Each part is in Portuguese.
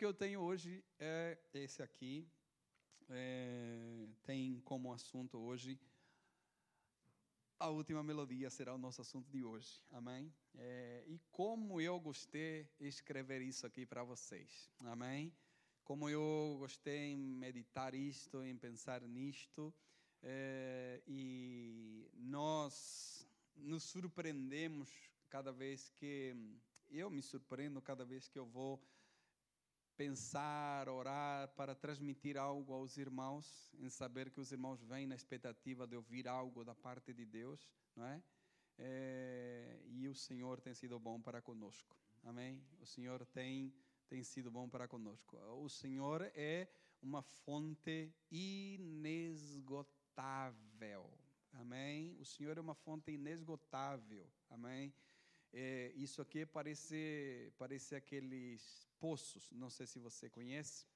que eu tenho hoje é esse aqui. É, tem como assunto hoje a última melodia será o nosso assunto de hoje, amém? É, e como eu gostei escrever isso aqui para vocês, amém? Como eu gostei em meditar isto, em pensar nisto, é, e nós nos surpreendemos cada vez que eu me surpreendo cada vez que eu vou pensar, orar para transmitir algo aos irmãos, em saber que os irmãos vêm na expectativa de ouvir algo da parte de Deus, não é? é e o Senhor tem sido bom para conosco, amém? O Senhor tem tem sido bom para conosco. O Senhor é uma fonte inesgotável, amém? O Senhor é uma fonte inesgotável, amém? É, isso aqui parece, parece aqueles poços, não sei se você conhece.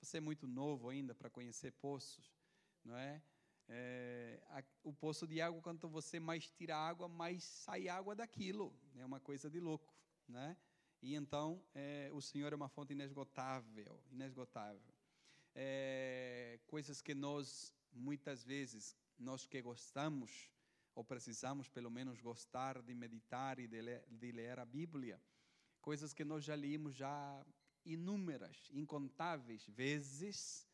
Você é muito novo ainda para conhecer poços, não é? é a, o poço de água, quanto você mais tira água, mais sai água daquilo. É uma coisa de louco, né? E então, é, o Senhor é uma fonte inesgotável, inesgotável. É, coisas que nós, muitas vezes, nós que gostamos, ou precisamos pelo menos gostar de meditar e de ler, de ler a Bíblia, coisas que nós já líamos já inúmeras, incontáveis vezes,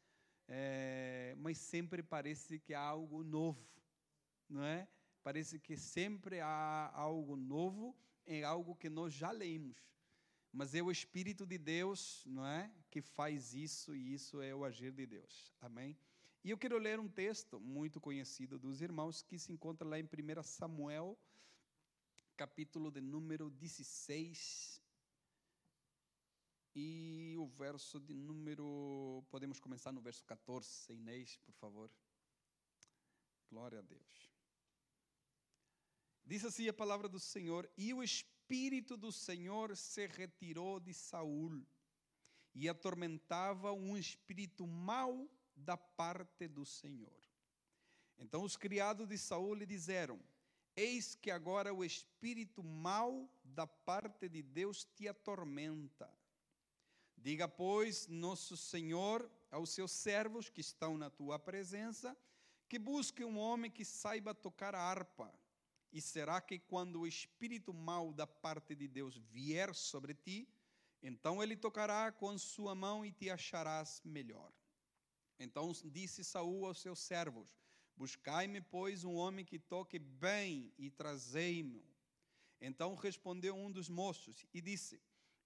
é, mas sempre parece que há algo novo, não é? Parece que sempre há algo novo em algo que nós já lemos. Mas é o Espírito de Deus, não é, que faz isso e isso é o agir de Deus. Amém? E eu quero ler um texto muito conhecido dos irmãos que se encontra lá em 1 Samuel, capítulo de número 16. E o verso de número. Podemos começar no verso 14, Inês, por favor. Glória a Deus. Diz assim a palavra do Senhor: E o Espírito do Senhor se retirou de Saul, e atormentava um espírito mau da parte do Senhor. Então os criados de Saul lhe disseram: Eis que agora o espírito mau da parte de Deus te atormenta. Diga, pois, nosso Senhor aos seus servos que estão na tua presença, que busque um homem que saiba tocar a harpa. E será que quando o espírito mau da parte de Deus vier sobre ti, então ele tocará com sua mão e te acharás melhor. Então disse Saul aos seus servos: Buscai-me, pois, um homem que toque bem e trazei-me. Então respondeu um dos moços e disse: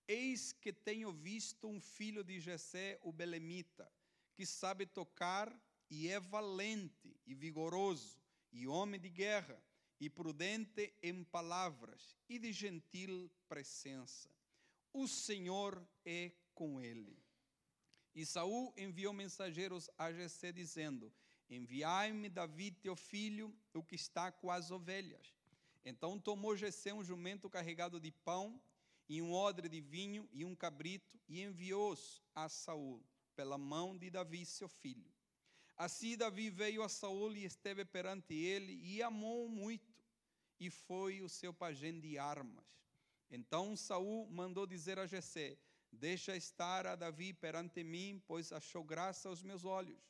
Eis que tenho visto um filho de Jessé, o belemita, que sabe tocar e é valente e vigoroso, e homem de guerra, e prudente em palavras, e de gentil presença. O Senhor é com ele. E Saul enviou mensageiros a Jessé dizendo: Enviai-me Davi, teu filho, o que está com as ovelhas. Então tomou Jessé um jumento carregado de pão e um odre de vinho e um cabrito e enviou-os a Saul pela mão de Davi, seu filho. Assim Davi veio a Saul e esteve perante ele e amou muito e foi o seu pajem de armas. Então Saul mandou dizer a Jessé: Deixa estar a Davi perante mim, pois achou graça aos meus olhos.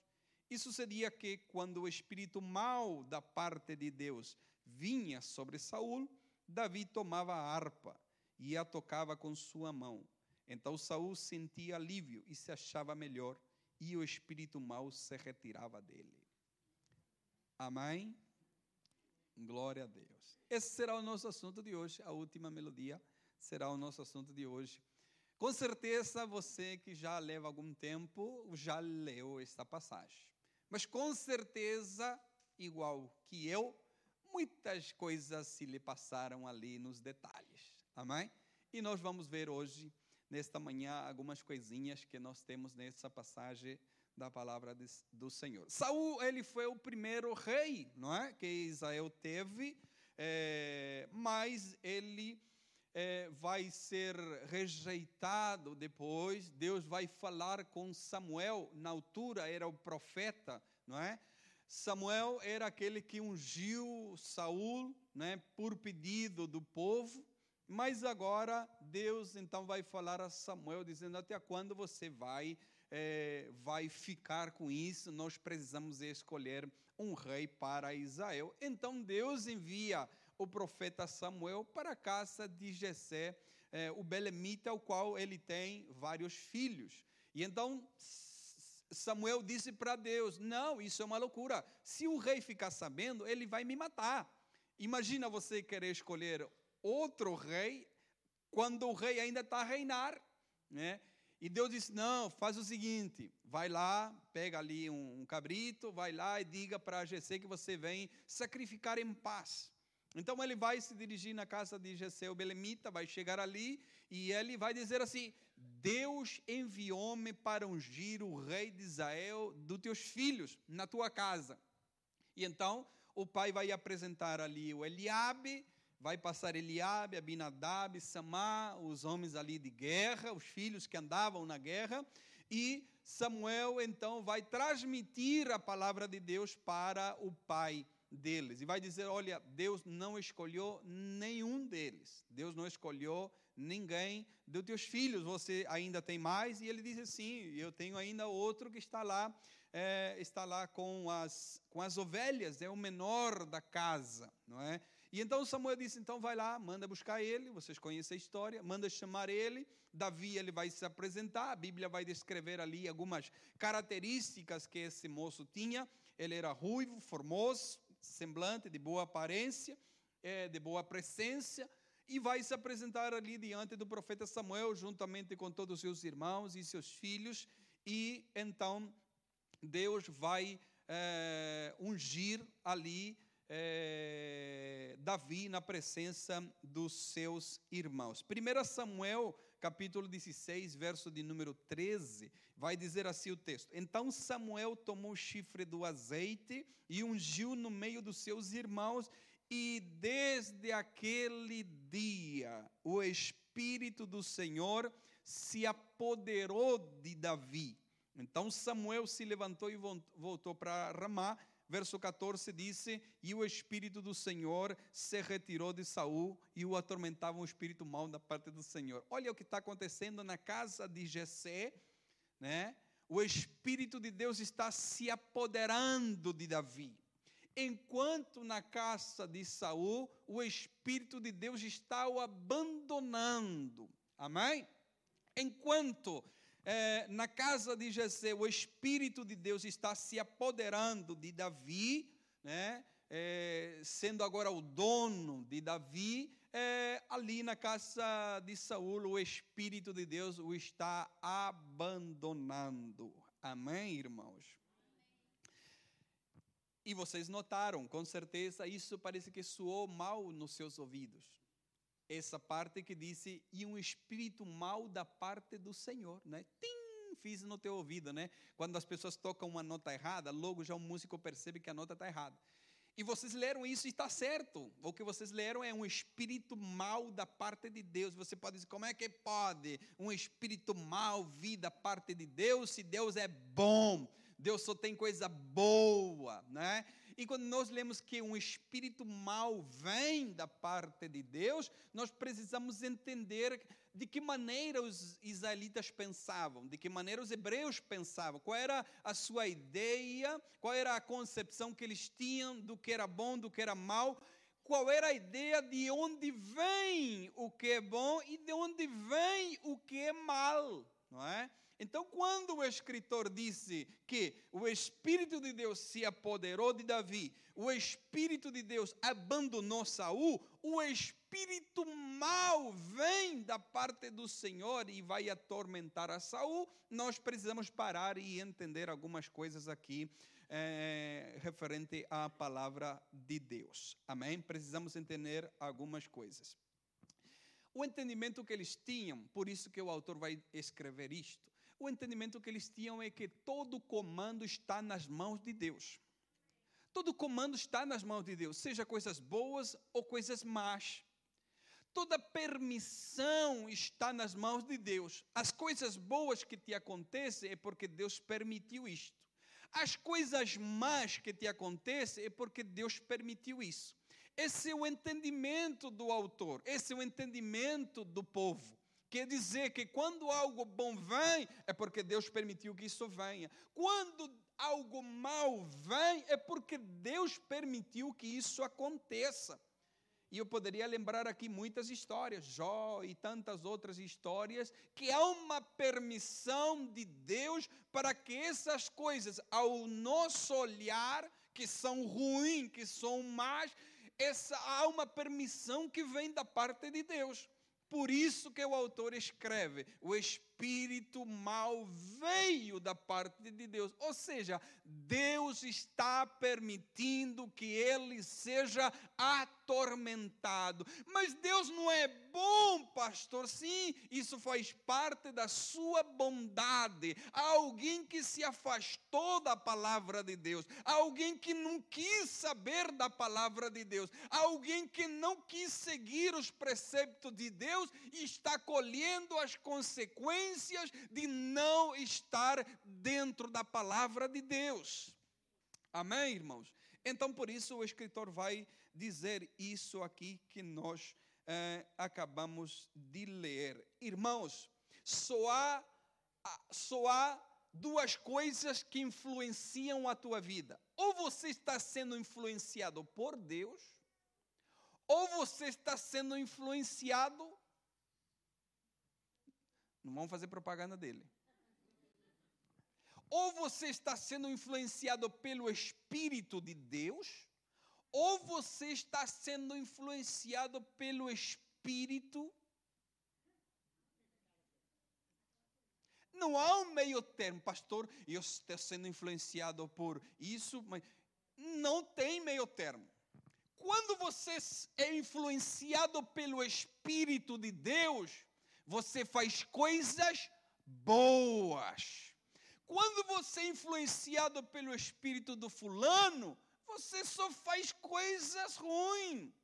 E sucedia que, quando o espírito mau da parte de Deus vinha sobre Saul, Davi tomava a harpa e a tocava com sua mão. Então Saul sentia alívio e se achava melhor, e o espírito mau se retirava dele. Amém? Glória a Deus. Esse será o nosso assunto de hoje, a última melodia será o nosso assunto de hoje. Com certeza você que já leva algum tempo já leu esta passagem. Mas com certeza, igual que eu, muitas coisas se lhe passaram ali nos detalhes. Amém? E nós vamos ver hoje, nesta manhã, algumas coisinhas que nós temos nessa passagem da palavra de, do Senhor. Saul, ele foi o primeiro rei, não é? Que Israel teve, é, mas ele é, vai ser rejeitado depois. Deus vai falar com Samuel, na altura era o profeta, não é? Samuel era aquele que ungiu Saul, né, por pedido do povo, Mas agora Deus então vai falar a Samuel, dizendo: Até quando você vai, é, vai ficar com isso? Nós precisamos escolher um rei para Israel. Então Deus envia o profeta Samuel para a casa de Jessé, é, o belemita, ao qual ele tem vários filhos. E então Samuel disse para Deus: Não, isso é uma loucura. Se o rei ficar sabendo, ele vai me matar. Imagina você querer escolher outro rei quando o rei ainda está a reinar, né? E Deus disse: Não, faz o seguinte, vai lá, pega ali um, cabrito, vai lá e diga para Jessé que você vem sacrificar em paz. Então ele vai se dirigir na casa de Jessé o Belemita, vai chegar ali e ele vai dizer assim: Deus enviou-me para ungir o rei de Israel dos teus filhos na tua casa. E então o pai vai apresentar ali o Eliabe, vai passar Eliabe, Abinadab, Samá, os homens ali de guerra, os filhos que andavam na guerra, e Samuel então vai transmitir a palavra de Deus para o pai deles e vai dizer: Olha, Deus não escolheu nenhum deles, Deus não escolheu ninguém dos teus filhos, você ainda tem mais? E ele diz assim: Eu tenho ainda outro que está lá, é, está lá com as, com as ovelhas, é o menor da casa, não é? E então Samuel disse: Então vai lá, manda buscar ele, vocês conhecem a história, manda chamar ele. Davi ele vai se apresentar, a Bíblia vai descrever ali algumas características que esse moço tinha. Ele era ruivo, formoso, semblante, de boa aparência, é, de boa presença, e vai se apresentar ali diante do profeta Samuel, juntamente com todos os seus irmãos e seus filhos, e então Deus vai é, ungir ali é, Davi na presença dos seus irmãos. 1 Samuel, capítulo 16, verso de número 13, vai dizer assim o texto: Então Samuel tomou o chifre do azeite e ungiu no meio dos seus irmãos, e desde aquele dia o Espírito do Senhor se apoderou de Davi. Então Samuel se levantou e voltou para Ramá verso 14 disse: E o espírito do Senhor se retirou de Saul e o atormentava um espírito mau da parte do Senhor. Olha o que está acontecendo na casa de Jessé, né? O espírito de Deus está se apoderando de Davi. Enquanto na casa de Saul, o espírito de Deus está o abandonando. Amém? Enquanto é, na casa de Jessé, o Espírito de Deus está se apoderando de Davi, né? É, sendo agora o dono de Davi, é, ali na casa de Saul, o Espírito de Deus o está abandonando. Amém, irmãos? E vocês notaram, com certeza, isso parece que soou mal nos seus ouvidos essa parte que disse, e um espírito mal da parte do Senhor, né? Tim, fiz no teu ouvido, né? Quando as pessoas tocam uma nota errada, logo já o músico percebe que a nota está errada. E vocês leram isso e está certo. O que vocês leram é um espírito mal da parte de Deus. Você pode dizer, como é que pode um espírito mal vir da parte de Deus se Deus é bom? Deus só tem coisa boa, né? E quando nós lemos que um espírito mau vem da parte de Deus, nós precisamos entender de que maneira os israelitas pensavam, de que maneira os hebreus pensavam, qual era a sua ideia, qual era a concepção que eles tinham do que era bom, do que era mal, qual era a ideia de onde vem o que é bom e de onde vem o que é mal, não é? Então, quando o escritor disse que o Espírito de Deus se apoderou de Davi, o Espírito de Deus abandonou Saul, o Espírito mal vem da parte do Senhor e vai atormentar a Saul, nós precisamos parar e entender algumas coisas aqui é, referente à palavra de Deus. Amém? Precisamos entender algumas coisas. O entendimento que eles tinham, por isso que o autor vai escrever isto, o entendimento que eles tinham é que todo comando está nas mãos de Deus. Todo comando está nas mãos de Deus, seja coisas boas ou coisas más. Toda permissão está nas mãos de Deus. As coisas boas que te acontecem é porque Deus permitiu isto. As coisas más que te acontecem é porque Deus permitiu isso. Esse é o entendimento do autor, esse é o entendimento do povo. Quer dizer que quando algo bom vem, é porque Deus permitiu que isso venha. Quando algo mal vem, é porque Deus permitiu que isso aconteça. E eu poderia lembrar aqui muitas histórias, Jó e tantas outras histórias, que há uma permissão de Deus para que essas coisas, ao nosso olhar, que são ruins, que são más, essa, há uma permissão que vem da parte de Deus. Por isso que o autor escreve: o espírito mal veio da parte de Deus. Ou seja, Deus está permitindo que ele seja atormentado. Mas Deus não é bom, pastor. Sim, isso faz parte da sua bondade. Alguém que se afastou da palavra de Deus, alguém que não quis saber da palavra de Deus, alguém que não quis seguir os preceptos de Deus e está colhendo as consequências de não estar dentro da palavra de Deus. Amém, irmãos? Então, por isso, o escritor vai dizer isso aqui que nós eh, acabamos de ler. Irmãos, só há, só há duas coisas que influenciam a tua vida. Ou você está sendo influenciado por Deus, ou você está sendo influenciado. Não vamos fazer propaganda dele. Ou você está sendo influenciado pelo Espírito de Deus, ou você está sendo influenciado pelo Espírito. Não há um meio termo, pastor, eu estou sendo influenciado por isso, mas não tem meio termo. Quando você é influenciado pelo Espírito de Deus, você faz coisas boas. Quando você é influenciado pelo espírito do fulano, você só faz coisas ruins.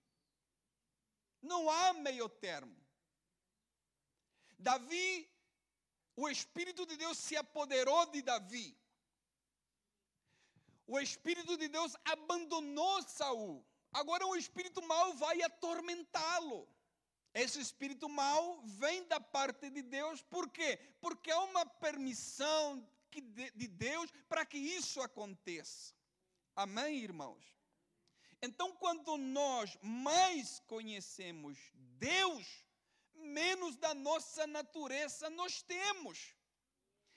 Não há meio termo. Davi, o Espírito de Deus se apoderou de Davi. O Espírito de Deus abandonou Saul. Agora o espírito mau vai atormentá-lo. Esse espírito mau vem da parte de Deus, por quê? Porque há uma permissão de Deus para que isso aconteça. Amém, irmãos? Então, quando nós mais conhecemos Deus, menos da nossa natureza nós temos.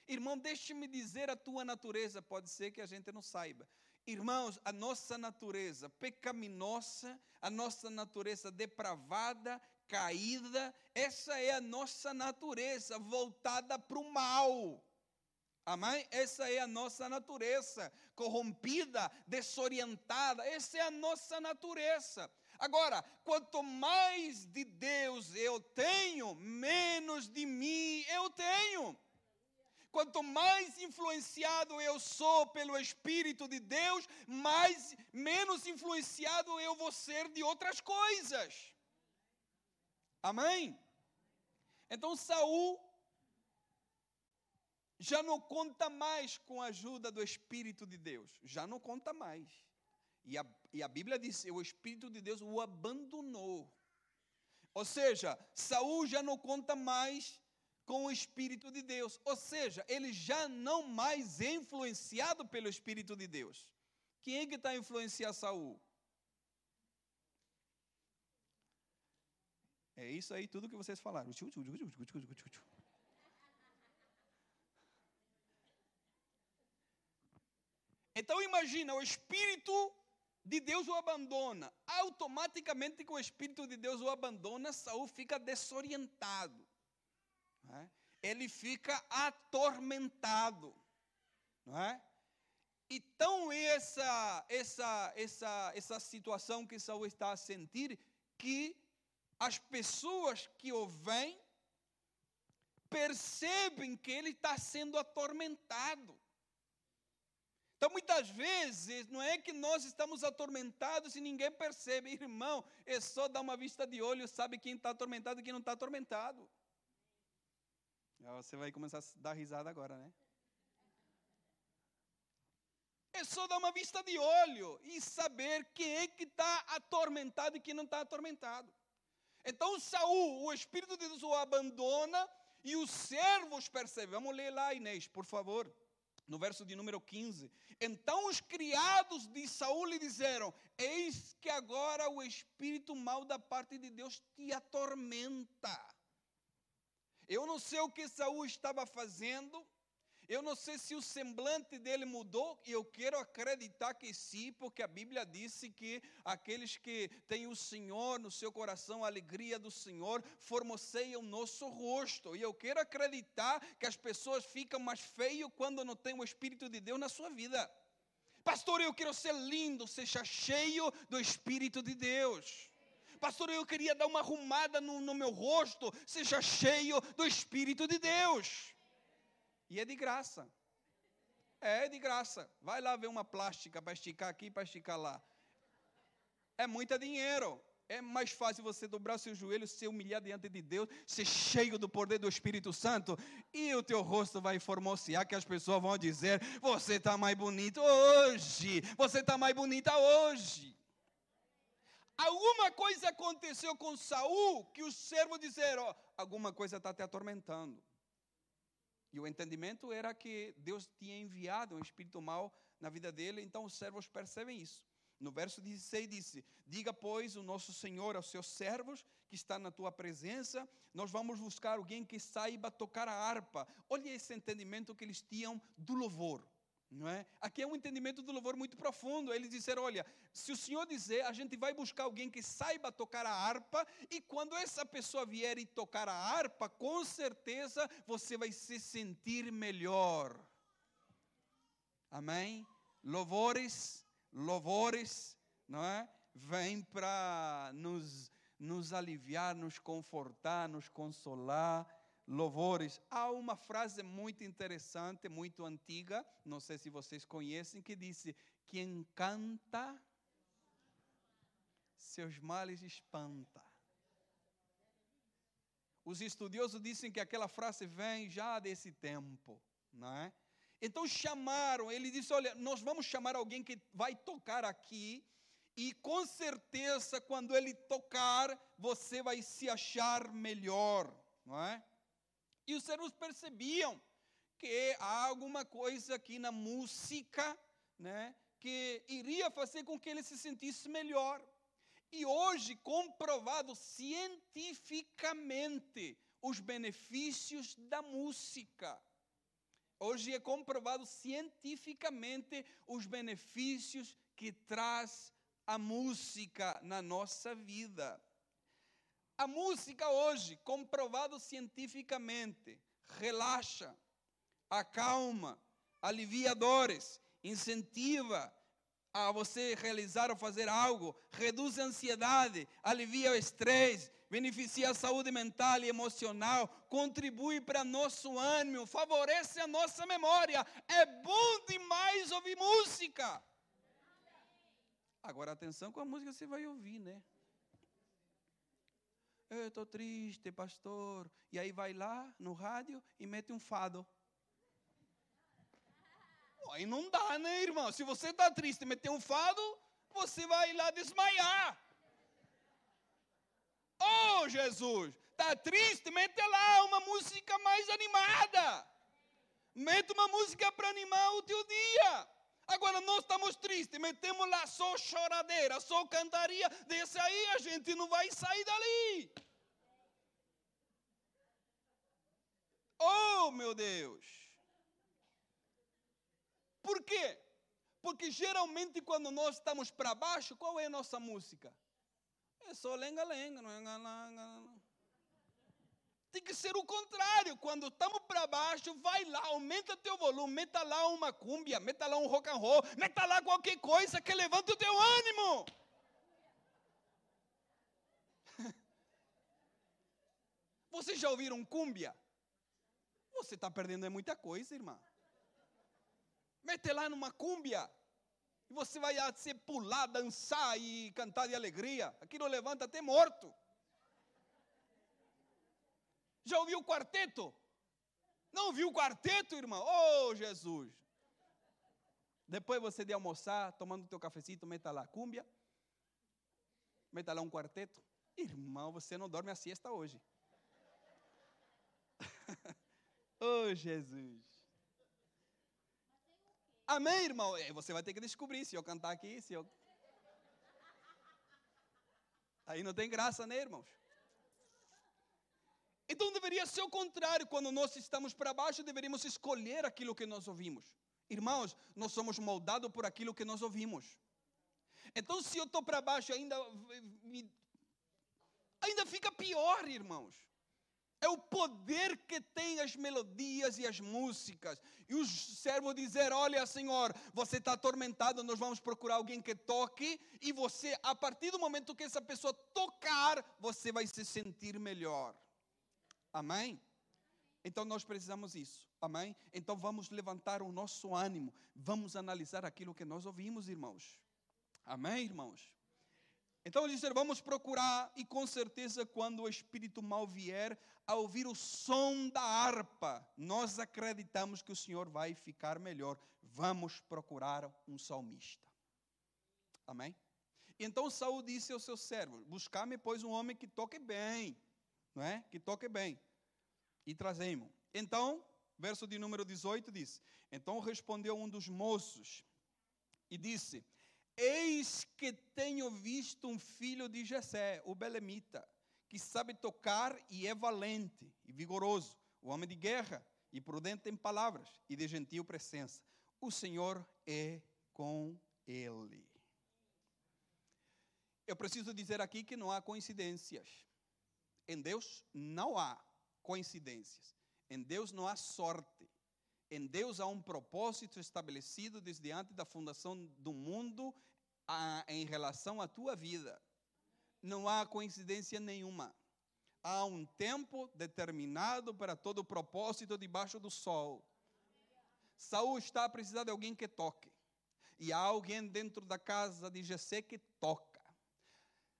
Irmão, deixe-me dizer a tua natureza, pode ser que a gente não saiba. Irmãos, a nossa natureza pecaminosa, a nossa natureza depravada, caída, essa é a nossa natureza voltada para o mal. Amém? Essa é a nossa natureza, corrompida, desorientada, essa é a nossa natureza. Agora, quanto mais de Deus eu tenho, menos de mim eu tenho. Quanto mais influenciado eu sou pelo Espírito de Deus, mais menos influenciado eu vou ser de outras coisas. Amém? Então Saul já não conta mais com a ajuda do Espírito de Deus. Já não conta mais. E a, e a Bíblia diz: o Espírito de Deus o abandonou. Ou seja, Saul já não conta mais com o Espírito de Deus. Ou seja, ele já não mais é influenciado pelo Espírito de Deus. Quem é que está a influenciar Saul? É isso aí, tudo que vocês falaram. Então imagina, o Espírito de Deus o abandona. Automaticamente que o Espírito de Deus o abandona, Saul fica desorientado. É? Ele fica atormentado. Não é? Então essa, essa, essa, essa situação que Saul está a sentir, que as pessoas que o veem percebem que ele está sendo atormentado. Então, muitas vezes, não é que nós estamos atormentados e ninguém percebe, irmão, é só dar uma vista de olho, sabe quem está atormentado e quem não está atormentado. Você vai começar a dar risada agora, né? É só dar uma vista de olho e saber quem é que está atormentado e quem não está atormentado. Então Saul, o Espírito de Deus o abandona e os servos percebem. Vamos ler lá, Inês, por favor no verso de número 15. Então os criados de Saul lhe disseram: Eis que agora o espírito mau da parte de Deus te atormenta. Eu não sei o que Saul estava fazendo, eu não sei se o semblante dele mudou, e eu quero acreditar que sim, porque a Bíblia disse que aqueles que têm o Senhor no seu coração, a alegria do Senhor, formoseiam o nosso rosto. E eu quero acreditar que as pessoas ficam mais feias quando não tem o Espírito de Deus na sua vida. Pastor, eu quero ser lindo, seja cheio do Espírito de Deus. Pastor, eu queria dar uma arrumada no, no meu rosto, seja cheio do Espírito de Deus. E é de graça. É de graça. Vai lá ver uma plástica para esticar aqui para esticar lá. É muito dinheiro. É mais fácil você dobrar seu joelho, se humilhar diante de Deus, ser cheio do poder do Espírito Santo, e o teu rosto vai formosear, que as pessoas vão dizer: Você está mais bonito hoje, você está mais bonita hoje. Alguma coisa aconteceu com Saul que os servos disseram: Alguma coisa está te atormentando. E o entendimento era que Deus tinha enviado um espírito mau na vida dele, então os servos percebem isso. No verso 16 disse: Diga, pois, o nosso Senhor aos seus servos que está na tua presença, nós vamos buscar alguém que saiba tocar a harpa. Olha esse entendimento que eles tinham do louvor. Não é? Aqui é um entendimento do louvor muito profundo. Eles disseram: olha, se o Senhor dizer, a gente vai buscar alguém que saiba tocar a harpa, e quando essa pessoa vier e tocar a harpa, com certeza você vai se sentir melhor. Amém? Louvores, louvores, não é? Vem para nos, nos aliviar, nos confortar, nos consolar louvores. Há uma frase muito interessante, muito antiga, não sei se vocês conhecem, que disse: Quem canta, seus males espanta. Os estudiosos dizem que aquela frase vem já desse tempo, não é? Então chamaram, ele disse: Olha, nós vamos chamar alguém que vai tocar aqui, e com certeza, quando ele tocar, você vai se achar melhor, não é? E os servos percebiam que há alguma coisa aqui na música, né, que iria fazer com que ele se sentisse melhor. E hoje, comprovado cientificamente os benefícios da música. Hoje é comprovado cientificamente os benefícios que traz a música na nossa vida. A música hoje, comprovado cientificamente, relaxa, acalma, alivia dores, incentiva a você realizar ou fazer algo, reduz a ansiedade, alivia o estresse, beneficia a saúde mental e emocional, contribui para nosso ânimo, favorece a nossa memória. É bom demais ouvir música. Agora atenção com a música que você vai ouvir, né? Eu estou triste, pastor. E aí vai lá no rádio e mete um fado. Aí não dá, né, irmão? Se você está triste e meter um fado, você vai lá desmaiar. Oh, Jesus! Está triste? Mete lá uma música mais animada. Mete uma música para animar o teu dia. Agora nós estamos tristes, metemos lá só choradeira, só cantaria, desse aí a gente não vai sair dali. Oh, meu Deus! Por quê? Porque geralmente quando nós estamos para baixo, qual é a nossa música? É só lenga-lenga, não é tem que ser o contrário. Quando estamos para baixo, vai lá, aumenta teu volume, meta lá uma cúmbia, meta lá um rock and roll, meta lá qualquer coisa que levante o teu ânimo. Vocês já ouviram cúmbia? Você está perdendo muita coisa, irmã. Mete lá numa cúmbia. E você vai se pular, dançar e cantar de alegria. Aquilo levanta até morto. Já ouviu o quarteto? Não viu o quarteto, irmão? Oh, Jesus! Depois você de almoçar, tomando o teu cafecito, meta lá cúmbia, meta lá um quarteto. Irmão, você não dorme a siesta hoje. oh, Jesus. Amém, irmão? Você vai ter que descobrir se eu cantar aqui, se eu. Aí não tem graça, né, irmãos? Então deveria ser o contrário. Quando nós estamos para baixo, deveríamos escolher aquilo que nós ouvimos. Irmãos, nós somos moldados por aquilo que nós ouvimos. Então, se eu estou para baixo, ainda, ainda fica pior, irmãos. É o poder que tem as melodias e as músicas. E os servos dizer: Olha, Senhor, você está atormentado, nós vamos procurar alguém que toque. E você, a partir do momento que essa pessoa tocar, você vai se sentir melhor. Amém? Então nós precisamos isso. Amém? Então vamos levantar o nosso ânimo. Vamos analisar aquilo que nós ouvimos, irmãos. Amém, irmãos? Então ele disse: vamos procurar, e com certeza, quando o espírito mal vier, a ouvir o som da harpa, nós acreditamos que o Senhor vai ficar melhor. Vamos procurar um salmista. Amém? Então Saul disse aos seus servos: Buscar-me, pois, um homem que toque bem, não é? Que toque bem. E trazemos. Então, verso de número 18 diz: Então respondeu um dos moços e disse: Eis que tenho visto um filho de Jessé, o belemita, que sabe tocar e é valente e vigoroso, o homem de guerra e prudente em palavras e de gentil presença. O Senhor é com ele. Eu preciso dizer aqui que não há coincidências. Em Deus não há coincidências. Em Deus não há sorte. Em Deus há um propósito estabelecido desde antes da fundação do mundo a, em relação à tua vida. Não há coincidência nenhuma. Há um tempo determinado para todo o propósito debaixo do sol. Saul está a precisar de alguém que toque. E há alguém dentro da casa de Jessé que toca.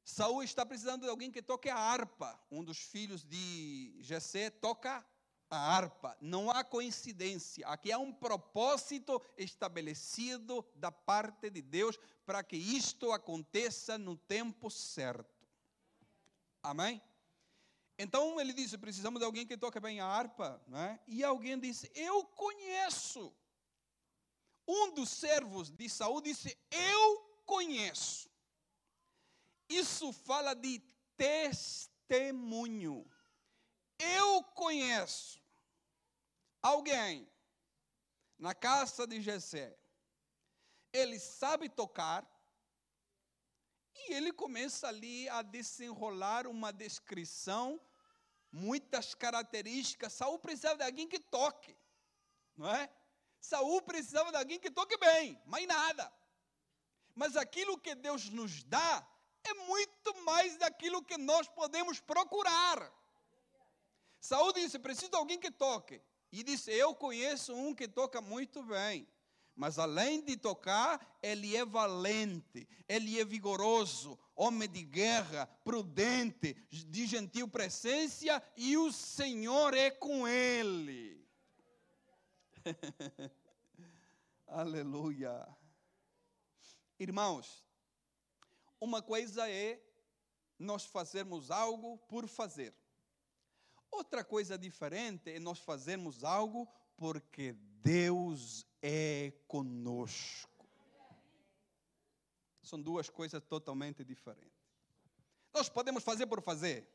Saul está precisando de alguém que toque a harpa. Um dos filhos de Jessé toca a harpa. Não há coincidência. Aqui há um propósito estabelecido da parte de Deus para que isto aconteça no tempo certo. Amém? Então ele disse: precisamos de alguém que toque bem a harpa. Não é? E alguém disse: Eu conheço. Um dos servos de Saul disse: Eu conheço. Isso fala de testemunho. Eu conheço alguém na casa de Jessé, ele sabe tocar, e ele começa ali a desenrolar uma descrição, muitas características. Saul precisava de alguém que toque, não é? Saul precisava de alguém que toque bem, mais nada. Mas aquilo que Deus nos dá é muito mais daquilo que nós podemos procurar. Saúl disse: preciso de alguém que toque. E disse: Eu conheço um que toca muito bem. Mas além de tocar, ele é valente, ele é vigoroso, homem de guerra, prudente, de gentil presença, e o Senhor é com ele. Aleluia. Irmãos, uma coisa é nós fazermos algo por fazer. Outra coisa diferente é nós fazermos algo porque Deus é conosco. São duas coisas totalmente diferentes. Nós podemos fazer por fazer.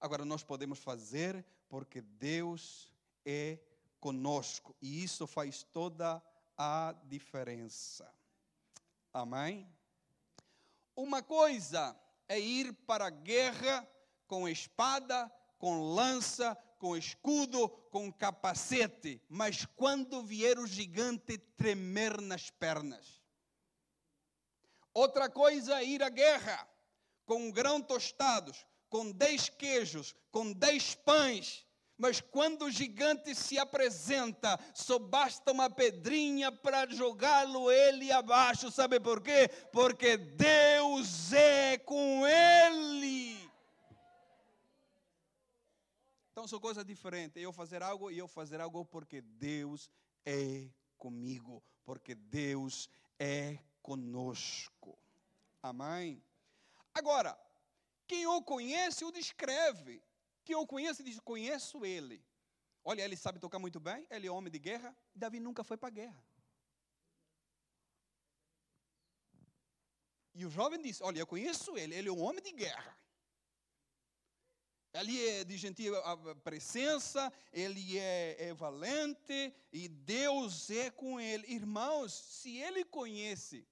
Agora, nós podemos fazer porque Deus é conosco. E isso faz toda a diferença. Amém? Uma coisa é ir para a guerra com espada, com lança, com escudo, com capacete, mas quando vier o gigante tremer nas pernas. Outra coisa é ir à guerra com um grão tostados, com dez queijos, com dez pães, mas quando o gigante se apresenta, só basta uma pedrinha para jogá-lo ele abaixo. Sabe por quê? Porque Deus é com ele. Então são coisas diferentes. Eu fazer algo e eu fazer algo porque Deus é comigo, porque Deus é conosco. Amém? Agora, quem o conhece o descreve. Quem o conhece diz: Conheço ele. Olha, ele sabe tocar muito bem, ele é homem de guerra. Davi nunca foi para a guerra. E o jovem disse: Olha, eu conheço ele, ele é um homem de guerra. Ele é de gentil presença, ele é, é, valente e Deus é com ele. Irmãos, se ele conhece,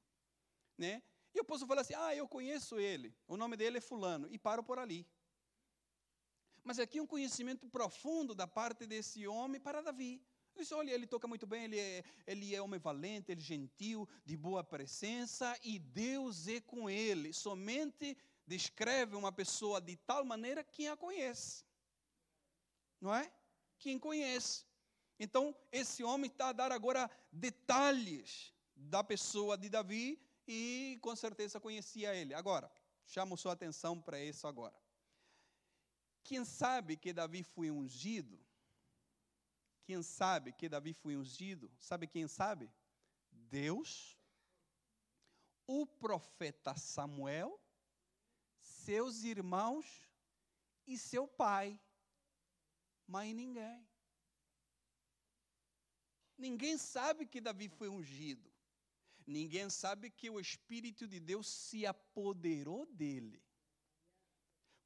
né? Eu posso falar assim: ah, eu conheço ele, o nome dele é Fulano, e paro por ali. Mas aqui um conhecimento profundo da parte desse homem para Davi. Ele disse: olha, ele toca muito bem, ele é, ele é homem valente, ele é gentil, de boa presença, e Deus é com ele. Somente descreve uma pessoa de tal maneira quem a conhece. Não é? Quem conhece. Então, esse homem está a dar agora detalhes da pessoa de Davi e com certeza conhecia ele. Agora, chamo sua atenção para isso agora. Quem sabe que Davi foi ungido? Quem sabe que Davi foi ungido? Sabe quem sabe? Deus, o profeta Samuel seus irmãos e seu pai, mas ninguém. Ninguém sabe que Davi foi ungido. Ninguém sabe que o Espírito de Deus se apoderou dele.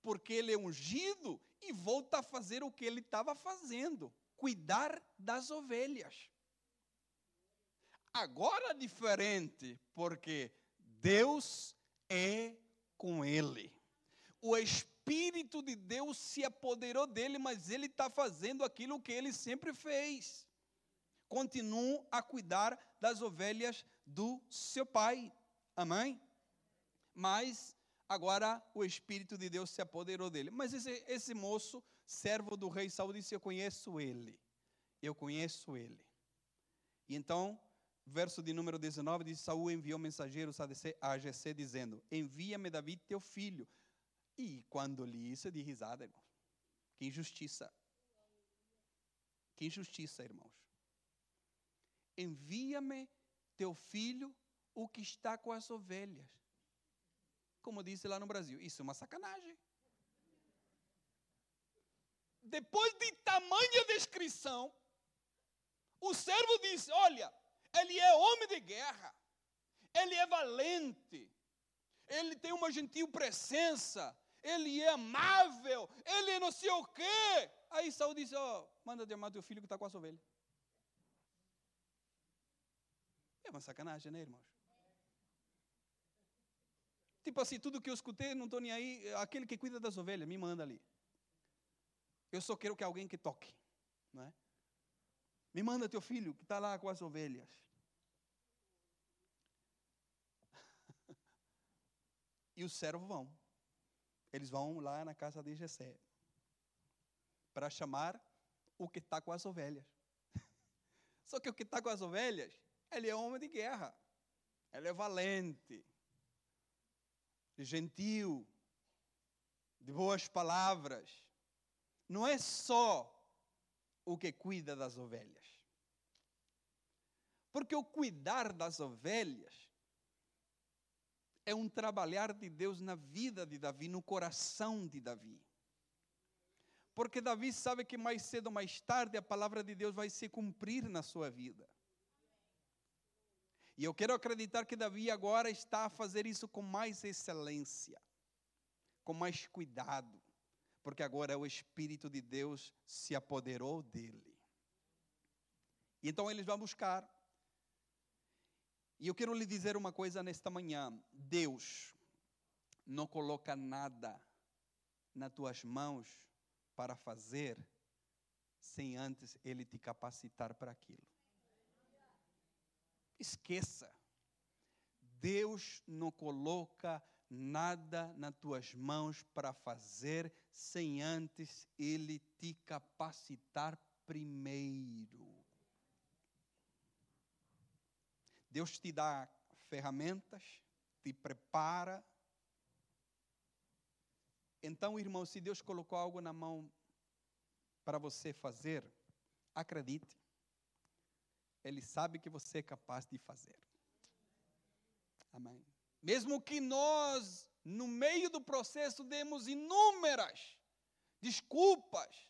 Porque ele é ungido e volta a fazer o que ele estava fazendo: cuidar das ovelhas. Agora diferente, porque Deus é com ele o Espírito de Deus se apoderou dele, mas ele está fazendo aquilo que ele sempre fez. Continua a cuidar das ovelhas do seu pai. Amém? Mas agora o Espírito de Deus se apoderou dele. Mas esse, esse moço, servo do rei Saul, disse: Eu conheço ele. Eu conheço ele. E então, verso de número 19 diz: Saul enviou mensageiros a Jessé, dizendo: Envia-me Davi, teu filho e quando li isso, dei risada, irmãos. Que injustiça. Que injustiça, irmãos. Envia-me teu filho, o que está com as ovelhas. Como disse lá no Brasil, isso é uma sacanagem. Depois de tamanha descrição, o servo disse: Olha, ele é homem de guerra, ele é valente, ele tem uma gentil presença, ele é amável, ele é não sei o quê. Aí Saul disse: Ó, oh, manda amar teu filho que está com a ovelha. É uma sacanagem, né, irmãos? Tipo assim, tudo que eu escutei, não estou nem aí. Aquele que cuida das ovelhas, me manda ali. Eu só quero que alguém que toque. Não é? Me manda teu filho que está lá com as ovelhas. e os servos vão eles vão lá na casa de Jessé para chamar o que está com as ovelhas. Só que o que está com as ovelhas, ele é homem de guerra, ele é valente, gentil, de boas palavras. Não é só o que cuida das ovelhas. Porque o cuidar das ovelhas é um trabalhar de Deus na vida de Davi, no coração de Davi. Porque Davi sabe que mais cedo ou mais tarde a palavra de Deus vai se cumprir na sua vida. E eu quero acreditar que Davi agora está a fazer isso com mais excelência, com mais cuidado, porque agora o Espírito de Deus se apoderou dele. E então eles vão buscar e eu quero lhe dizer uma coisa nesta manhã: Deus não coloca nada nas tuas mãos para fazer sem antes Ele te capacitar para aquilo. Esqueça. Deus não coloca nada nas tuas mãos para fazer sem antes Ele te capacitar primeiro. Deus te dá ferramentas, te prepara. Então, irmão, se Deus colocou algo na mão para você fazer, acredite. Ele sabe que você é capaz de fazer. Amém. Mesmo que nós, no meio do processo, demos inúmeras desculpas,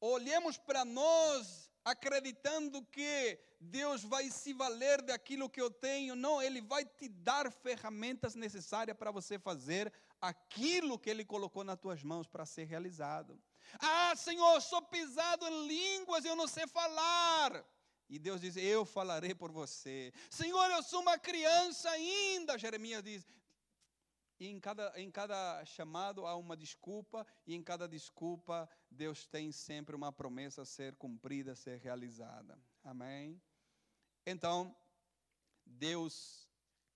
olhemos para nós acreditando que Deus vai se valer daquilo que eu tenho. Não, Ele vai te dar ferramentas necessárias para você fazer aquilo que Ele colocou nas tuas mãos para ser realizado. Ah, Senhor, sou pisado em línguas, eu não sei falar. E Deus diz: Eu falarei por você. Senhor, eu sou uma criança ainda. Jeremias diz: e em cada, em cada chamado há uma desculpa, e em cada desculpa Deus tem sempre uma promessa a ser cumprida, a ser realizada. Amém? Então, Deus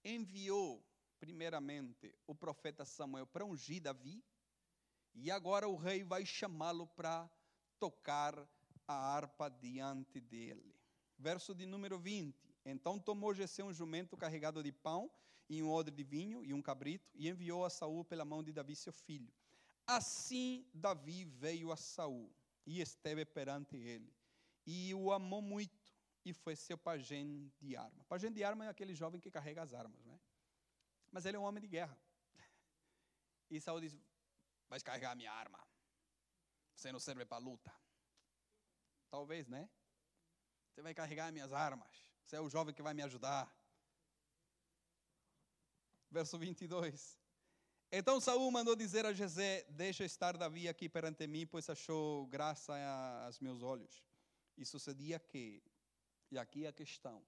enviou, primeiramente, o profeta Samuel para ungir Davi, e agora o rei vai chamá-lo para tocar a harpa diante dele. Verso de número 20. Então tomou Jessé um jumento carregado de pão e um odre de vinho e um cabrito, e enviou a Saul pela mão de Davi, seu filho. Assim Davi veio a Saul e esteve perante ele, e o amou muito, e foi seu pajem de arma. Pajem de arma é aquele jovem que carrega as armas, né? Mas ele é um homem de guerra. E Saul diz: Vai carregar a minha arma. Você não serve para luta. Talvez, né? Você vai carregar minhas armas. Você é o jovem que vai me ajudar verso 22. Então Saul mandou dizer a José: Deixa estar Davi aqui perante mim, pois achou graça aos meus olhos. E sucedia que, e aqui a questão,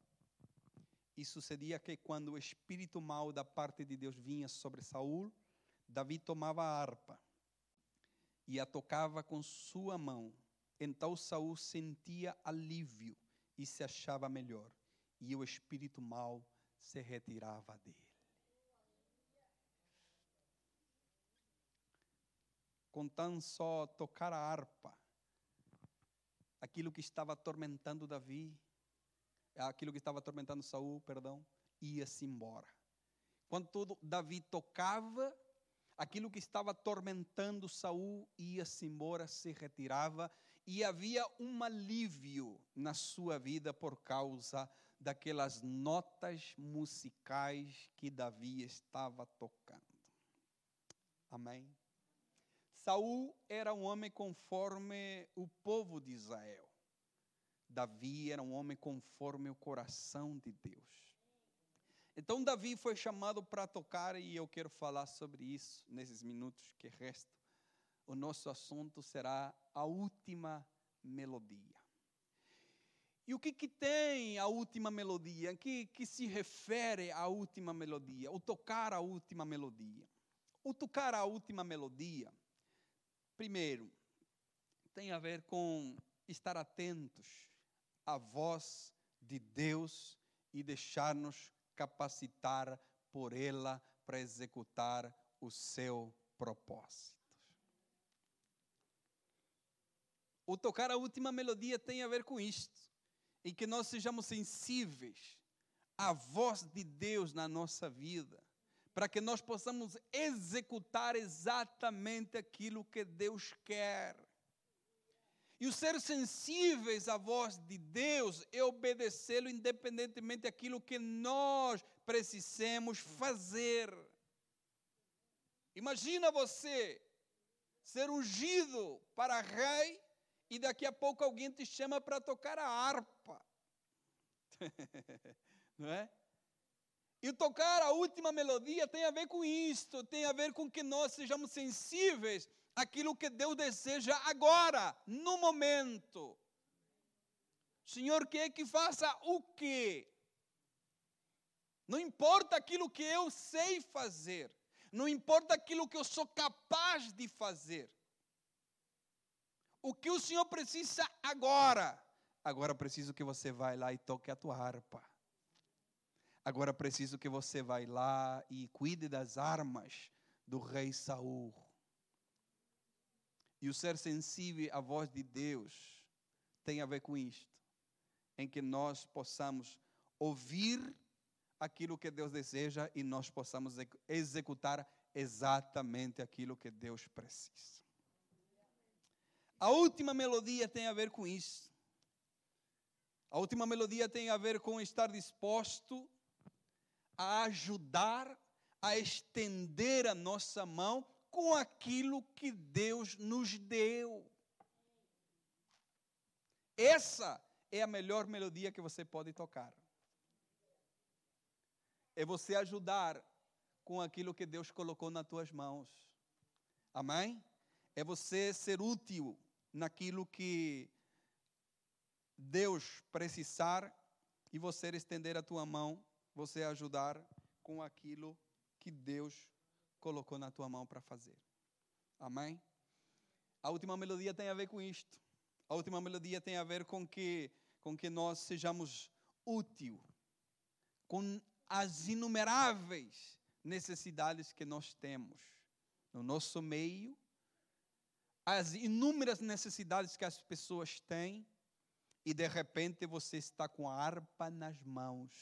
e sucedia que quando o espírito mau da parte de Deus vinha sobre Saul, Davi tomava a harpa e a tocava com sua mão. Então Saul sentia alívio e se achava melhor, e o espírito mau se retirava dele. com tão só tocar a harpa, aquilo que estava atormentando Davi, aquilo que estava atormentando Saul, perdão, ia-se embora. Quando Davi tocava, aquilo que estava atormentando Saul ia-se embora, se retirava, e havia um alívio na sua vida por causa daquelas notas musicais que Davi estava tocando. Amém? Saul era um homem conforme o povo de Israel. Davi era um homem conforme o coração de Deus. Então Davi foi chamado para tocar e eu quero falar sobre isso nesses minutos que restam. O nosso assunto será a última melodia. E o que, que tem a última melodia? Que, que se refere à última melodia? O tocar a última melodia. O tocar a última melodia Primeiro, tem a ver com estar atentos à voz de Deus e deixar-nos capacitar por ela para executar o seu propósito. O tocar a última melodia tem a ver com isto, em que nós sejamos sensíveis à voz de Deus na nossa vida para que nós possamos executar exatamente aquilo que Deus quer. E o ser sensíveis à voz de Deus é obedecê-lo independentemente daquilo que nós precisemos fazer. Imagina você ser ungido para rei e daqui a pouco alguém te chama para tocar a harpa. Não é? E tocar a última melodia tem a ver com isto, tem a ver com que nós sejamos sensíveis àquilo que Deus deseja agora, no momento. Senhor quer que faça o quê? Não importa aquilo que eu sei fazer, não importa aquilo que eu sou capaz de fazer. O que o Senhor precisa agora? Agora preciso que você vá lá e toque a tua harpa. Agora preciso que você vá lá e cuide das armas do rei Saul. E o ser sensível à voz de Deus tem a ver com isto, em que nós possamos ouvir aquilo que Deus deseja e nós possamos executar exatamente aquilo que Deus precisa. A última melodia tem a ver com isso. A última melodia tem a ver com estar disposto a ajudar, a estender a nossa mão com aquilo que Deus nos deu. Essa é a melhor melodia que você pode tocar. É você ajudar com aquilo que Deus colocou nas tuas mãos. Amém? É você ser útil naquilo que Deus precisar e você estender a tua mão, você ajudar com aquilo que Deus colocou na tua mão para fazer. Amém? A última melodia tem a ver com isto. A última melodia tem a ver com que com que nós sejamos útil com as inumeráveis necessidades que nós temos no nosso meio, as inúmeras necessidades que as pessoas têm, e de repente você está com a harpa nas mãos.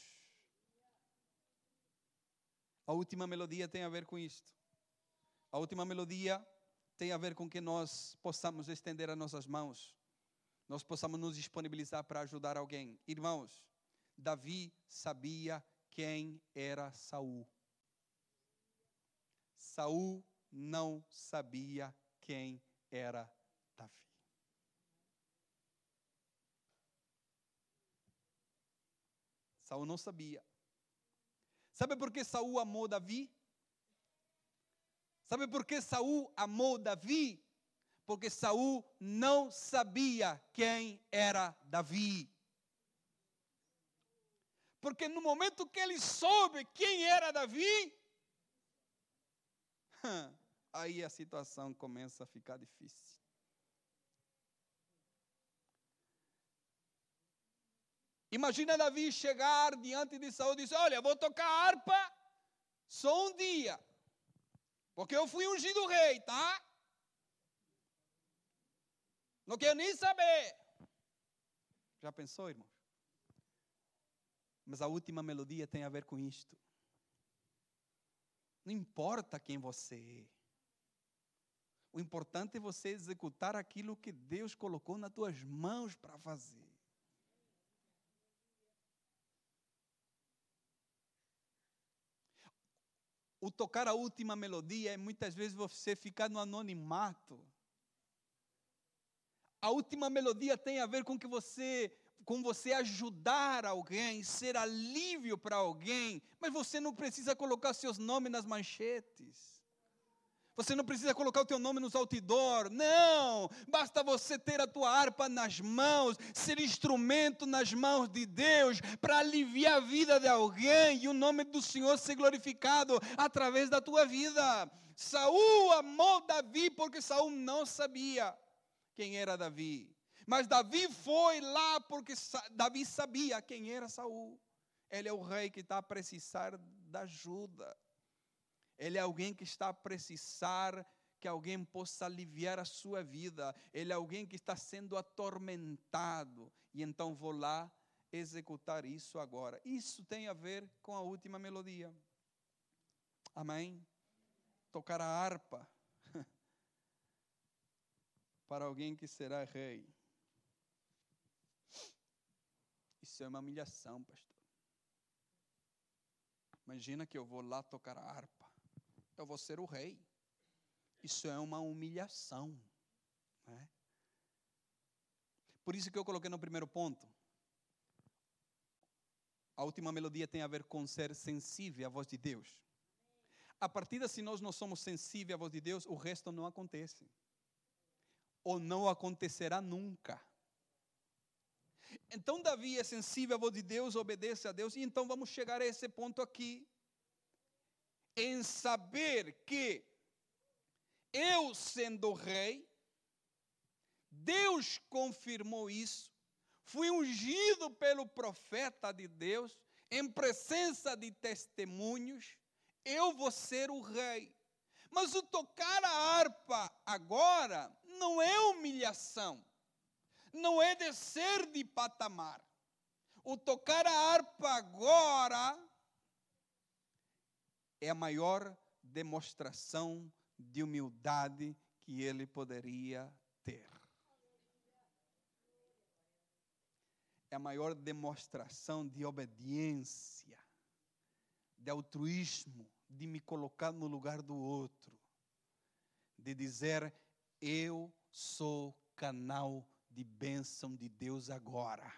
A última melodia tem a ver com isto. A última melodia tem a ver com que nós possamos estender as nossas mãos, nós possamos nos disponibilizar para ajudar alguém. Irmãos, Davi sabia quem era Saul. Saul não sabia quem era Davi. Saul não sabia. Sabe por que Saul amou Davi? Sabe por que Saul amou Davi? Porque Saul não sabia quem era Davi. Porque no momento que ele soube quem era Davi, aí a situação começa a ficar difícil. Imagina Davi chegar diante de Saul e dizer: Olha, vou tocar harpa só um dia, porque eu fui ungido rei, tá? Não quero nem saber. Já pensou, irmãos? Mas a última melodia tem a ver com isto. Não importa quem você é. O importante é você executar aquilo que Deus colocou nas tuas mãos para fazer. O tocar a última melodia é muitas vezes você ficar no anonimato. A última melodia tem a ver com que você com você ajudar alguém, ser alívio para alguém, mas você não precisa colocar seus nomes nas manchetes. Você não precisa colocar o teu nome nos outdoor. Não! Basta você ter a tua harpa nas mãos, ser instrumento nas mãos de Deus para aliviar a vida de alguém e o nome do Senhor ser glorificado através da tua vida. Saul amou Davi porque Saul não sabia quem era Davi. Mas Davi foi lá porque Davi sabia quem era Saul. Ele é o rei que está a precisar da ajuda. Ele é alguém que está a precisar que alguém possa aliviar a sua vida. Ele é alguém que está sendo atormentado. E então vou lá executar isso agora. Isso tem a ver com a última melodia. Amém? Tocar a harpa para alguém que será rei. Isso é uma humilhação, pastor. Imagina que eu vou lá tocar a harpa. Eu vou ser o rei. Isso é uma humilhação. Né? Por isso que eu coloquei no primeiro ponto. A última melodia tem a ver com ser sensível à voz de Deus. A partir de se nós não somos sensíveis à voz de Deus, o resto não acontece. Ou não acontecerá nunca. Então Davi é sensível à voz de Deus, obedece a Deus, e então vamos chegar a esse ponto aqui, em saber que eu sendo rei, Deus confirmou isso, fui ungido pelo profeta de Deus, em presença de testemunhos, eu vou ser o rei. Mas o tocar a harpa agora não é humilhação não é descer de patamar. O tocar a harpa agora é a maior demonstração de humildade que ele poderia ter. é a maior demonstração de obediência, de altruísmo, de me colocar no lugar do outro, de dizer: eu sou canal de bênção de Deus agora.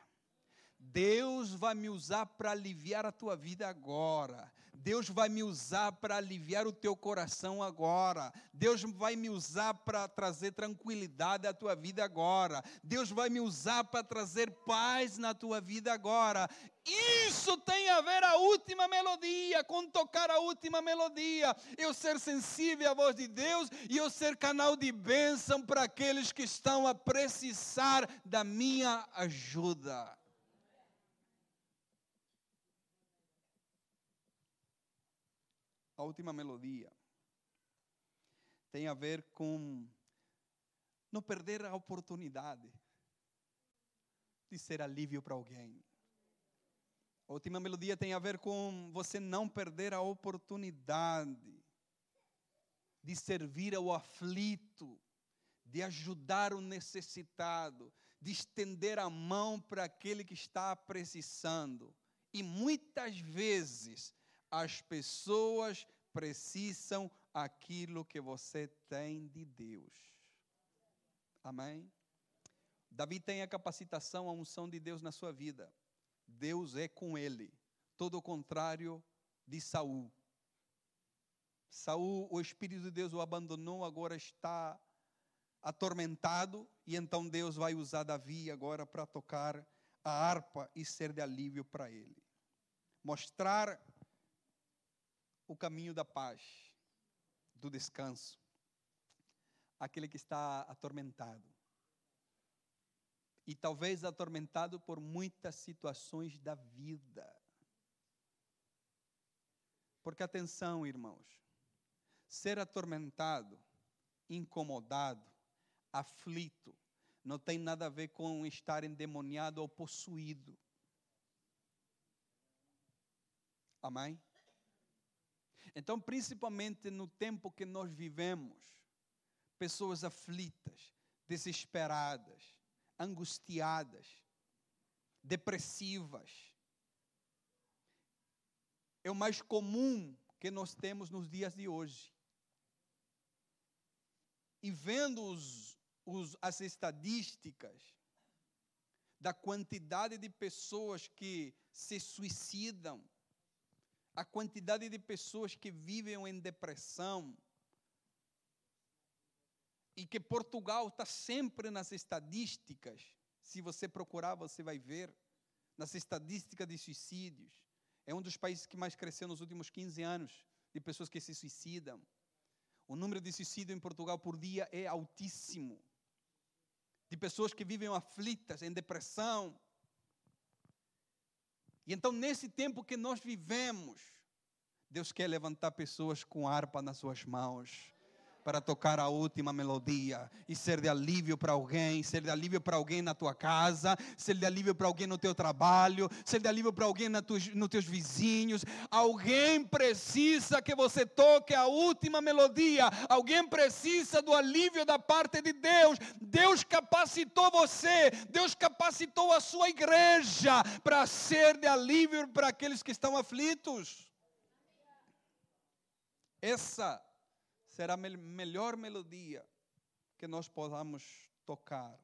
Deus vai me usar para aliviar a tua vida agora. Deus vai me usar para aliviar o teu coração agora. Deus vai me usar para trazer tranquilidade à tua vida agora. Deus vai me usar para trazer paz na tua vida agora. Isso tem a ver a última melodia, com tocar a última melodia. Eu ser sensível à voz de Deus e eu ser canal de bênção para aqueles que estão a precisar da minha ajuda. A última melodia tem a ver com não perder a oportunidade de ser alívio para alguém. A última melodia tem a ver com você não perder a oportunidade de servir ao aflito, de ajudar o necessitado, de estender a mão para aquele que está precisando. E muitas vezes as pessoas precisam aquilo que você tem de Deus. Amém? Davi tem a capacitação, a unção de Deus na sua vida. Deus é com ele. Todo o contrário de Saul. Saul, o Espírito de Deus o abandonou, agora está atormentado, e então Deus vai usar Davi agora para tocar a harpa e ser de alívio para ele. Mostrar o caminho da paz, do descanso, aquele que está atormentado. E talvez atormentado por muitas situações da vida. Porque atenção, irmãos, ser atormentado, incomodado, aflito, não tem nada a ver com estar endemoniado ou possuído. Amém? Então, principalmente no tempo que nós vivemos, pessoas aflitas, desesperadas, angustiadas, depressivas. É o mais comum que nós temos nos dias de hoje. E vendo os, os, as estatísticas da quantidade de pessoas que se suicidam, a quantidade de pessoas que vivem em depressão, e que Portugal está sempre nas estatísticas, se você procurar, você vai ver, nas estatísticas de suicídios. É um dos países que mais cresceu nos últimos 15 anos, de pessoas que se suicidam. O número de suicídio em Portugal por dia é altíssimo. De pessoas que vivem aflitas, em depressão, e então, nesse tempo que nós vivemos, Deus quer levantar pessoas com harpa nas suas mãos para tocar a última melodia e ser de alívio para alguém, ser de alívio para alguém na tua casa, ser de alívio para alguém no teu trabalho, ser de alívio para alguém na tua, nos teus vizinhos. Alguém precisa que você toque a última melodia, alguém precisa do alívio da parte de Deus. Deus capacitou você, Deus capacitou a sua igreja para ser de alívio para aqueles que estão aflitos. Essa será a melhor melodia que nós podamos tocar.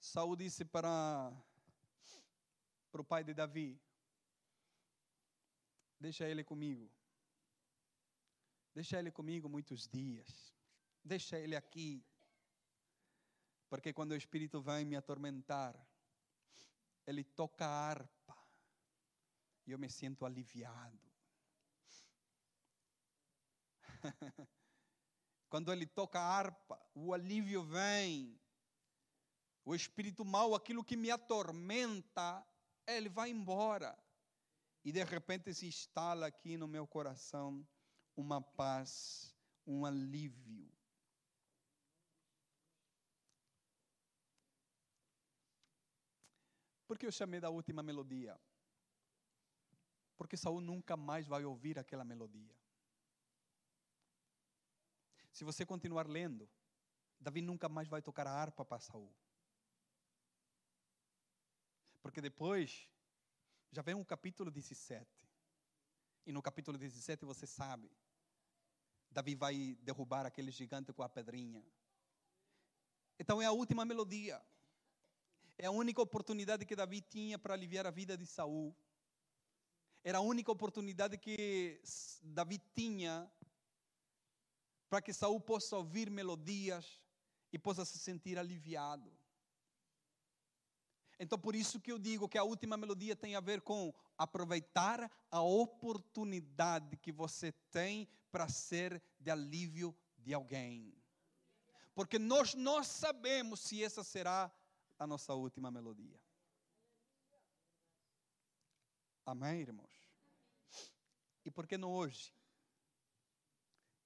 Saúl disse para, para o pai de Davi: Deixa ele comigo. Deixa ele comigo muitos dias. Deixa ele aqui. Porque quando o Espírito vem me atormentar, ele toca a harpa e eu me sinto aliviado. Quando ele toca a harpa, o alívio vem. O espírito mau, aquilo que me atormenta, ele vai embora. E de repente se instala aqui no meu coração uma paz, um alívio. Por que eu chamei da última melodia? Porque Saul nunca mais vai ouvir aquela melodia. Se você continuar lendo, Davi nunca mais vai tocar a harpa para Saul. Porque depois já vem o capítulo 17. E no capítulo 17 você sabe, Davi vai derrubar aquele gigante com a pedrinha. Então é a última melodia. É a única oportunidade que Davi tinha para aliviar a vida de Saul. Era a única oportunidade que Davi tinha para que Saul possa ouvir melodias e possa se sentir aliviado. Então, por isso que eu digo que a última melodia tem a ver com aproveitar a oportunidade que você tem para ser de alívio de alguém. Porque nós não sabemos se essa será a nossa última melodia. Amém, irmãos? E por que não hoje?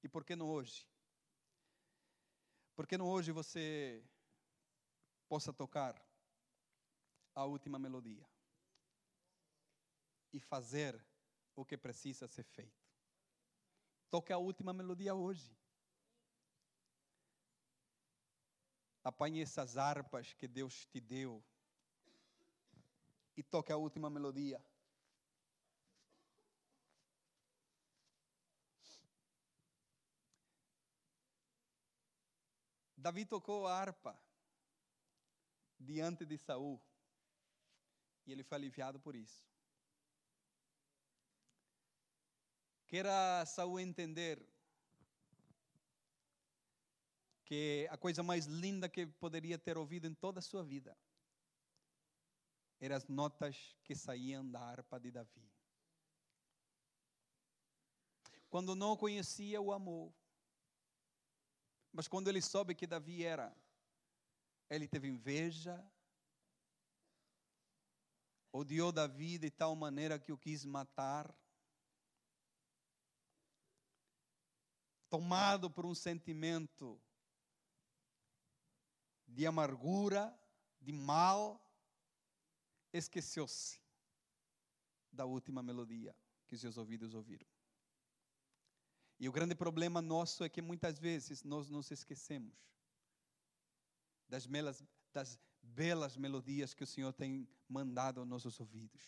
E por que não hoje? Por que não hoje você possa tocar a última melodia e fazer o que precisa ser feito? Toque a última melodia hoje. Apanhe essas harpas que Deus te deu e toque a última melodia. Davi tocou a harpa diante de Saul e ele foi aliviado por isso. Queira Saul entender que a coisa mais linda que poderia ter ouvido em toda a sua vida eram as notas que saíam da harpa de Davi. Quando não conhecia o amor, mas quando ele soube que Davi era, ele teve inveja, odiou Davi de tal maneira que o quis matar. Tomado por um sentimento de amargura, de mal, esqueceu-se da última melodia que seus ouvidos ouviram. E o grande problema nosso é que muitas vezes nós nos esquecemos das belas, das belas melodias que o Senhor tem mandado aos nossos ouvidos,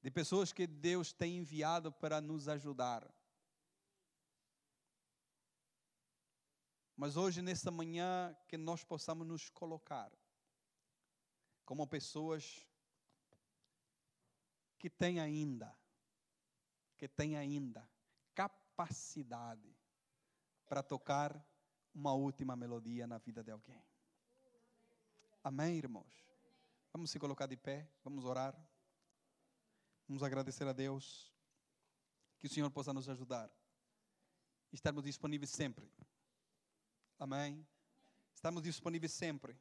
de pessoas que Deus tem enviado para nos ajudar. Mas hoje, nesta manhã, que nós possamos nos colocar como pessoas que têm ainda, que têm ainda capacidade para tocar uma última melodia na vida de alguém. Amém, irmãos? Vamos se colocar de pé, vamos orar. Vamos agradecer a Deus. Que o Senhor possa nos ajudar. Estarmos disponíveis sempre. Amém? Estamos disponíveis sempre.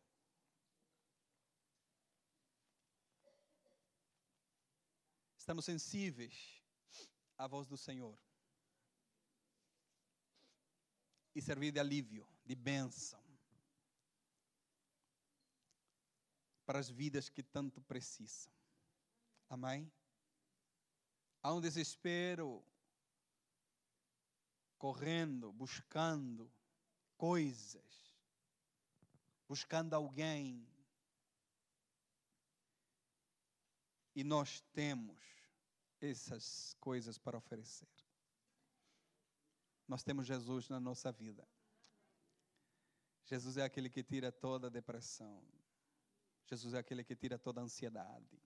Estamos sensíveis à voz do Senhor. E servir de alívio, de bênção para as vidas que tanto precisam. Amém? Há um desespero correndo, buscando coisas, buscando alguém. E nós temos essas coisas para oferecer nós temos Jesus na nossa vida. Jesus é aquele que tira toda a depressão. Jesus é aquele que tira toda a ansiedade.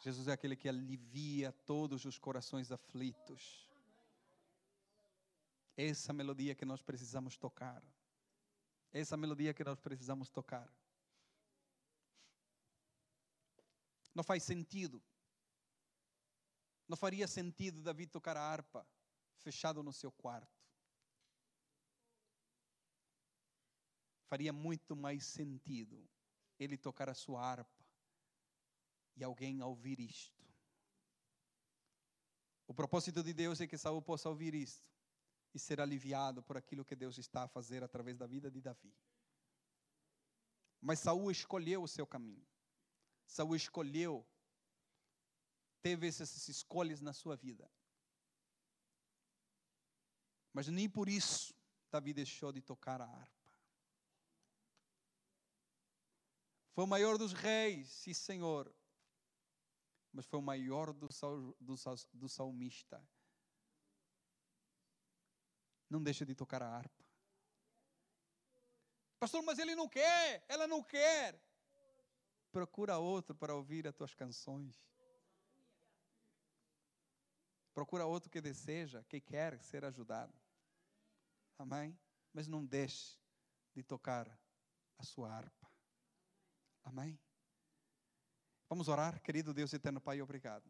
Jesus é aquele que alivia todos os corações aflitos. Essa melodia que nós precisamos tocar. Essa melodia que nós precisamos tocar. Não faz sentido. Não faria sentido Davi tocar a harpa fechado no seu quarto. Faria muito mais sentido ele tocar a sua harpa e alguém ouvir isto. O propósito de Deus é que Saul possa ouvir isto e ser aliviado por aquilo que Deus está a fazer através da vida de Davi. Mas Saul escolheu o seu caminho. Saul escolheu, teve essas escolhas na sua vida. Mas nem por isso Davi deixou de tocar a harpa. Foi o maior dos reis, sim, Senhor. Mas foi o maior do, sal, do, do salmista. Não deixa de tocar a harpa. Pastor, mas ele não quer, ela não quer. Procura outro para ouvir as tuas canções. Procura outro que deseja, que quer ser ajudado. Amém? Mas não deixe de tocar a sua harpa. Amém? Vamos orar, querido Deus eterno Pai, obrigado.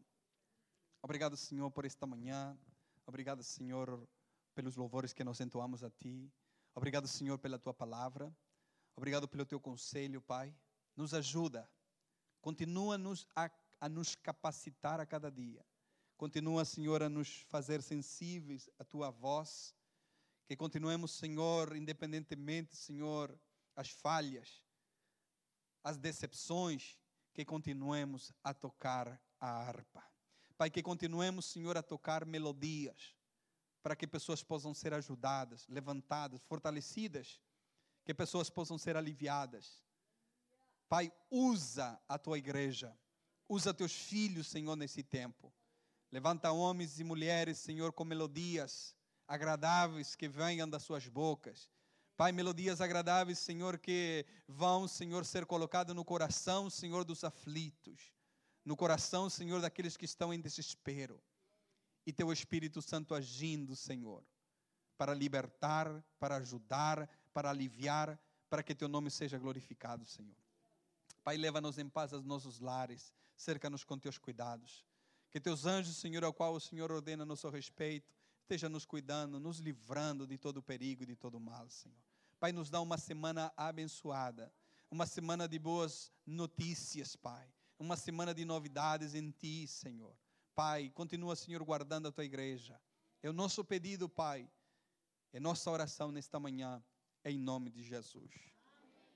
Obrigado, Senhor, por esta manhã. Obrigado, Senhor, pelos louvores que nós entoamos a Ti. Obrigado, Senhor, pela Tua palavra. Obrigado pelo Teu conselho, Pai. Nos ajuda. Continua-nos a, a nos capacitar a cada dia. Continua, Senhor, a nos fazer sensíveis à Tua voz. Que continuemos, Senhor, independentemente, Senhor, as falhas, as decepções, que continuemos a tocar a harpa. Pai, que continuemos, Senhor, a tocar melodias, para que pessoas possam ser ajudadas, levantadas, fortalecidas, que pessoas possam ser aliviadas. Pai, usa a tua igreja, usa teus filhos, Senhor, nesse tempo. Levanta homens e mulheres, Senhor, com melodias agradáveis que venham das suas bocas Pai, melodias agradáveis, Senhor, que vão, Senhor, ser colocadas no coração, Senhor, dos aflitos, no coração, Senhor, daqueles que estão em desespero. E teu Espírito Santo agindo, Senhor, para libertar, para ajudar, para aliviar, para que teu nome seja glorificado, Senhor. Pai, leva-nos em paz aos nossos lares, cerca-nos com teus cuidados. Que teus anjos, Senhor, ao qual o Senhor ordena nosso respeito, esteja nos cuidando, nos livrando de todo perigo de todo mal, Senhor. Pai, nos dá uma semana abençoada, uma semana de boas notícias, Pai, uma semana de novidades em Ti, Senhor. Pai, continua, Senhor, guardando a Tua igreja. É o nosso pedido, Pai, é nossa oração nesta manhã, em nome de Jesus.